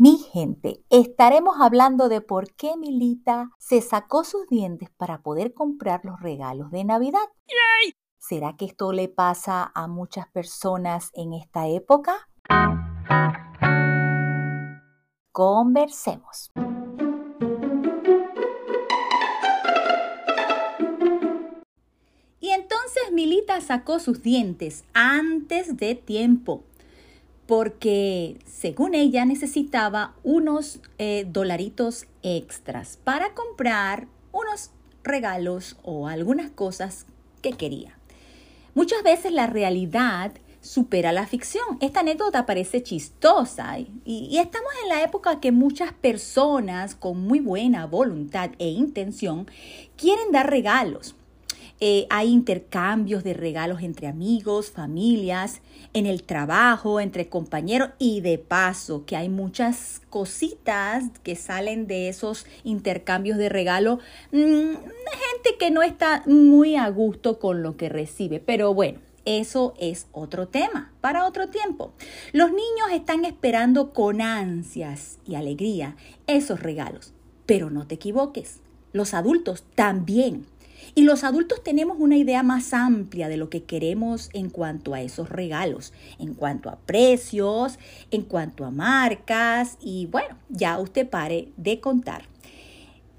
Mi gente, estaremos hablando de por qué Milita se sacó sus dientes para poder comprar los regalos de Navidad. ¿Será que esto le pasa a muchas personas en esta época? Conversemos. Y entonces Milita sacó sus dientes antes de tiempo porque según ella necesitaba unos eh, dolaritos extras para comprar unos regalos o algunas cosas que quería. Muchas veces la realidad supera la ficción. Esta anécdota parece chistosa y, y, estamos en la época que muchas personas con muy buena voluntad e intención quieren dar regalos. Eh, hay intercambios de regalos entre amigos, familias, en el trabajo, entre compañeros y de paso que hay muchas cositas que salen de esos intercambios de regalo. Mm, gente que no está muy a gusto con lo que recibe, pero bueno. Eso es otro tema para otro tiempo. Los niños están esperando con ansias y alegría esos regalos, pero no te equivoques, los adultos también y los adultos tenemos una idea más amplia de lo que queremos en cuanto a esos regalos, en cuanto a precios, en cuanto a marcas y bueno, ya usted pare de contar.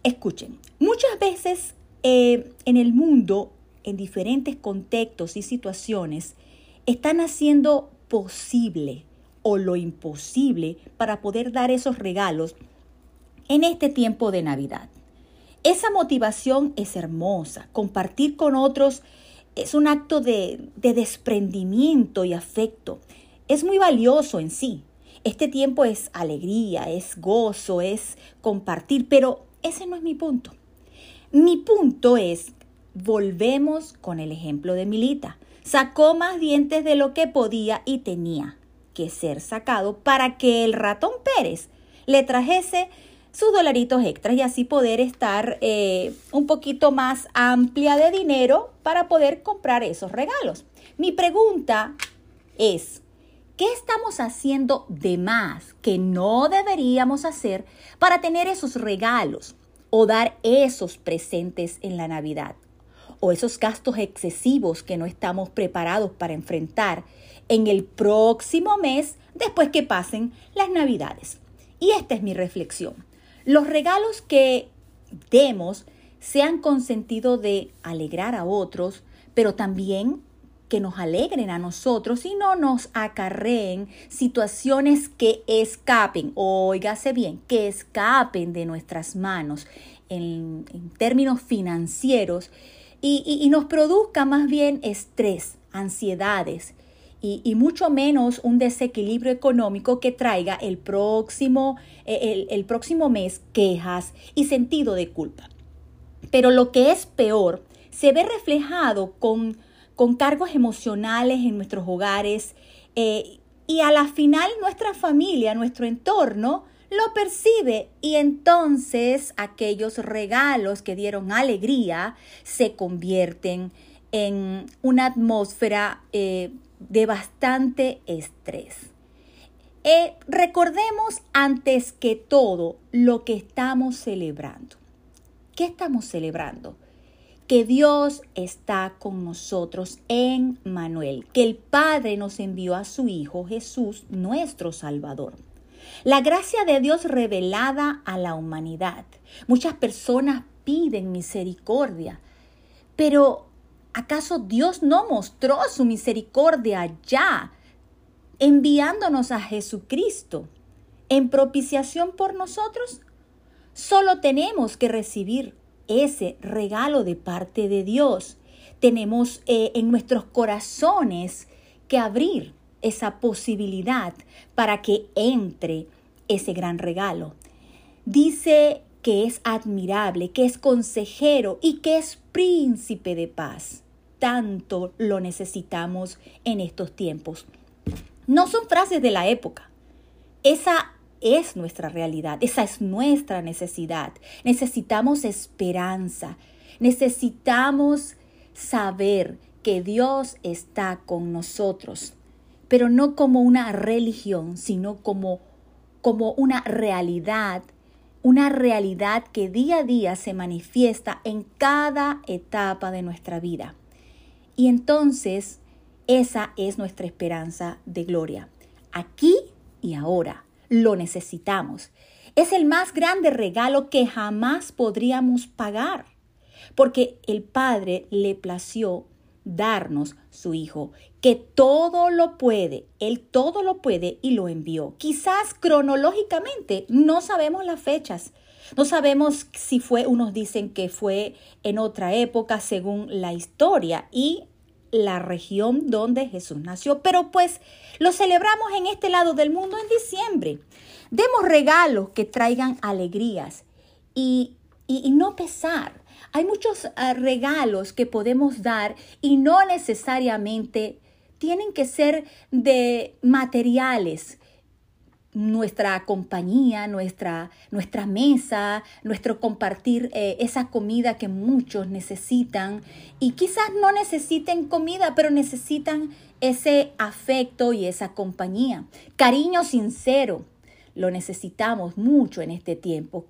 Escuchen, muchas veces eh, en el mundo, en diferentes contextos y situaciones, están haciendo posible o lo imposible para poder dar esos regalos en este tiempo de Navidad. Esa motivación es hermosa. Compartir con otros es un acto de, desprendimiento y afecto. Es muy valioso en sí. Este tiempo es alegría, es gozo, es compartir, pero ese no es mi punto. Mi punto es, volvemos con el ejemplo de Milita. Sacó más dientes de lo que podía y tenía que ser sacado para que el ratón Pérez le trajese sus dolaritos extras y así poder estar eh, un poquito más amplia de dinero para poder comprar esos regalos. Mi pregunta es, ¿qué estamos haciendo de más que no deberíamos hacer para tener esos regalos o dar esos presentes en la Navidad? O esos gastos excesivos que no estamos preparados para enfrentar en el próximo mes después que pasen las Navidades. Y esta es mi reflexión. Los regalos que demos sean con sentido de alegrar a otros, pero también que nos alegren a nosotros y no nos acarreen situaciones que escapen, óigase bien, que escapen de nuestras manos en, términos financieros y, y nos produzca más bien estrés, ansiedades y, mucho menos un desequilibrio económico que traiga el próximo, eh, el, próximo mes quejas y sentido de culpa. Pero lo que es peor, se ve reflejado con, con cargos emocionales en nuestros hogares eh, y a la final nuestra familia, nuestro entorno, lo percibe y entonces aquellos regalos que dieron alegría se convierten en una atmósfera eh, de bastante estrés. Eh, recordemos antes que todo lo que estamos celebrando. ¿Qué estamos celebrando? Que Dios está con nosotros en Manuel, que el Padre nos envió a su Hijo Jesús, nuestro Salvador. La gracia de Dios revelada a la humanidad. Muchas personas piden misericordia, pero ¿Acaso Dios no mostró su misericordia ya, enviándonos a Jesucristo en propiciación por nosotros? Solo tenemos que recibir ese regalo de parte de Dios. Tenemos eh, en nuestros corazones que abrir esa posibilidad para que entre ese gran regalo. Dice que es admirable, que es consejero y que es príncipe de paz. Tanto lo necesitamos en estos tiempos. No son frases de la época. Esa es nuestra realidad, esa es nuestra necesidad. Necesitamos esperanza, necesitamos saber que Dios está con nosotros, pero no como una religión, sino como como una realidad, una realidad que día a día se manifiesta en cada etapa de nuestra vida. Y entonces esa es nuestra esperanza de gloria. Aquí y ahora lo necesitamos. Es el más grande regalo que jamás podríamos pagar, porque el Padre le plació darnos su Hijo, que todo lo puede, Él todo lo puede y lo envió. Quizás cronológicamente no sabemos las fechas, no sabemos si fue, unos dicen que fue en otra época según la historia y la región donde Jesús nació, pero pues lo celebramos en este lado del mundo en diciembre. Demos regalos que traigan alegrías y, y no pesar. Hay muchos ah, regalos que podemos dar y no necesariamente tienen que ser de materiales. Nuestra compañía, nuestra, nuestra mesa, nuestro compartir eh, esa comida que muchos necesitan y quizás no necesiten comida, pero necesitan ese afecto y esa compañía. Cariño sincero, lo necesitamos mucho en este tiempo.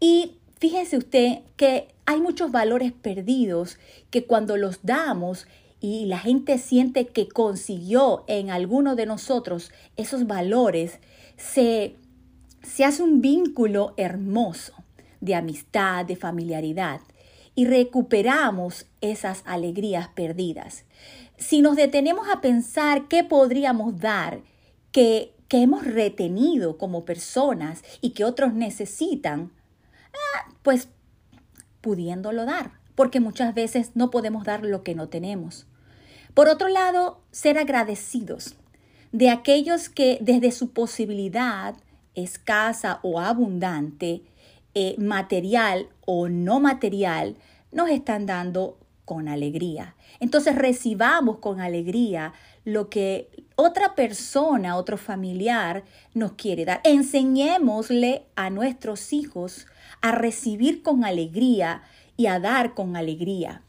Y fíjese usted que hay muchos valores perdidos que cuando los damos y la gente siente que consiguió en alguno de nosotros esos valores, se, se hace un vínculo hermoso de amistad, de familiaridad y recuperamos esas alegrías perdidas. Si nos detenemos a pensar qué podríamos dar, que, que hemos retenido como personas y que otros necesitan, ah, pues pudiéndolo dar, porque muchas veces no podemos dar lo que no tenemos. Por otro lado, ser agradecidos de aquellos que desde su posibilidad escasa o abundante, eh, material o no material, nos están dando con alegría. Entonces recibamos con alegría lo que otra persona, otro familiar nos quiere dar. Enseñémosle a nuestros hijos a recibir con alegría y a dar con alegría.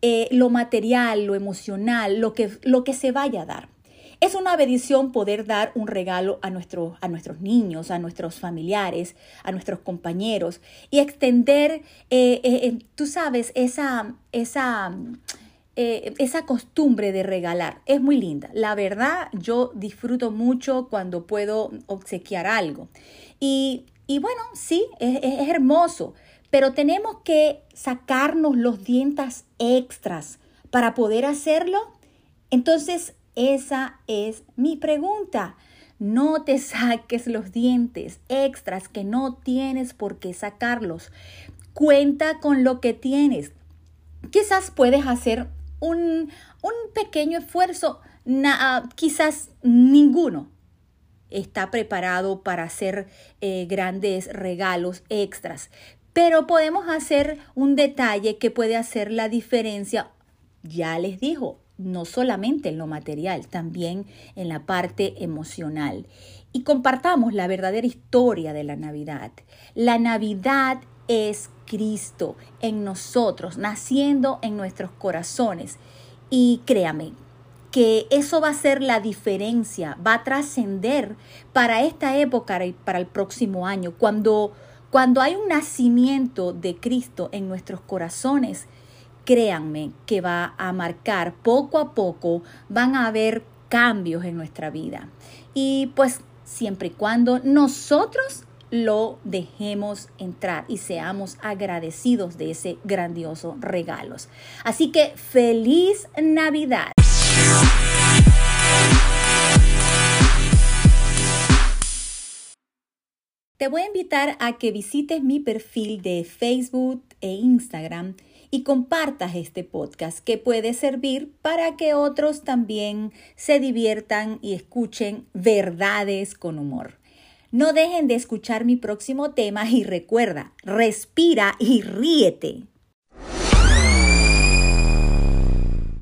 Eh, lo material, lo emocional, lo que, lo que se vaya a dar. Es una bendición poder dar un regalo a, a nuestros niños, a nuestros familiares, a nuestros compañeros y extender, eh, eh, tú sabes, esa, esa, esa costumbre de regalar. Es muy linda. La verdad, yo disfruto mucho cuando puedo obsequiar algo. Y y bueno, sí, es, hermoso, pero tenemos que sacarnos los dientes extras para poder hacerlo. Entonces, esa es mi pregunta. No te saques los dientes extras que no tienes por qué sacarlos. Cuenta con lo que tienes. Quizás puedes hacer un, pequeño esfuerzo, quizás ninguno, está preparado para hacer eh, grandes regalos extras. Pero podemos hacer un detalle que puede hacer la diferencia, ya les dijo, no solamente en lo material, también en la parte emocional. Y compartamos la verdadera historia de la Navidad. La Navidad es Cristo en nosotros, naciendo en nuestros corazones. Y créame, que eso va a ser la diferencia, va a trascender para esta época y para el próximo año. Cuando, cuando hay un nacimiento de Cristo en nuestros corazones, créanme que va a marcar poco a poco, van a haber cambios en nuestra vida. Y pues siempre y cuando nosotros lo dejemos entrar y seamos agradecidos de ese grandioso regalos. Así que feliz Navidad. Te voy a invitar a que visites mi perfil de Facebook e Instagram y compartas este podcast que puede servir para que otros también se diviertan y escuchen verdades con humor. No dejen de escuchar mi próximo tema y recuerda, respira y ríete.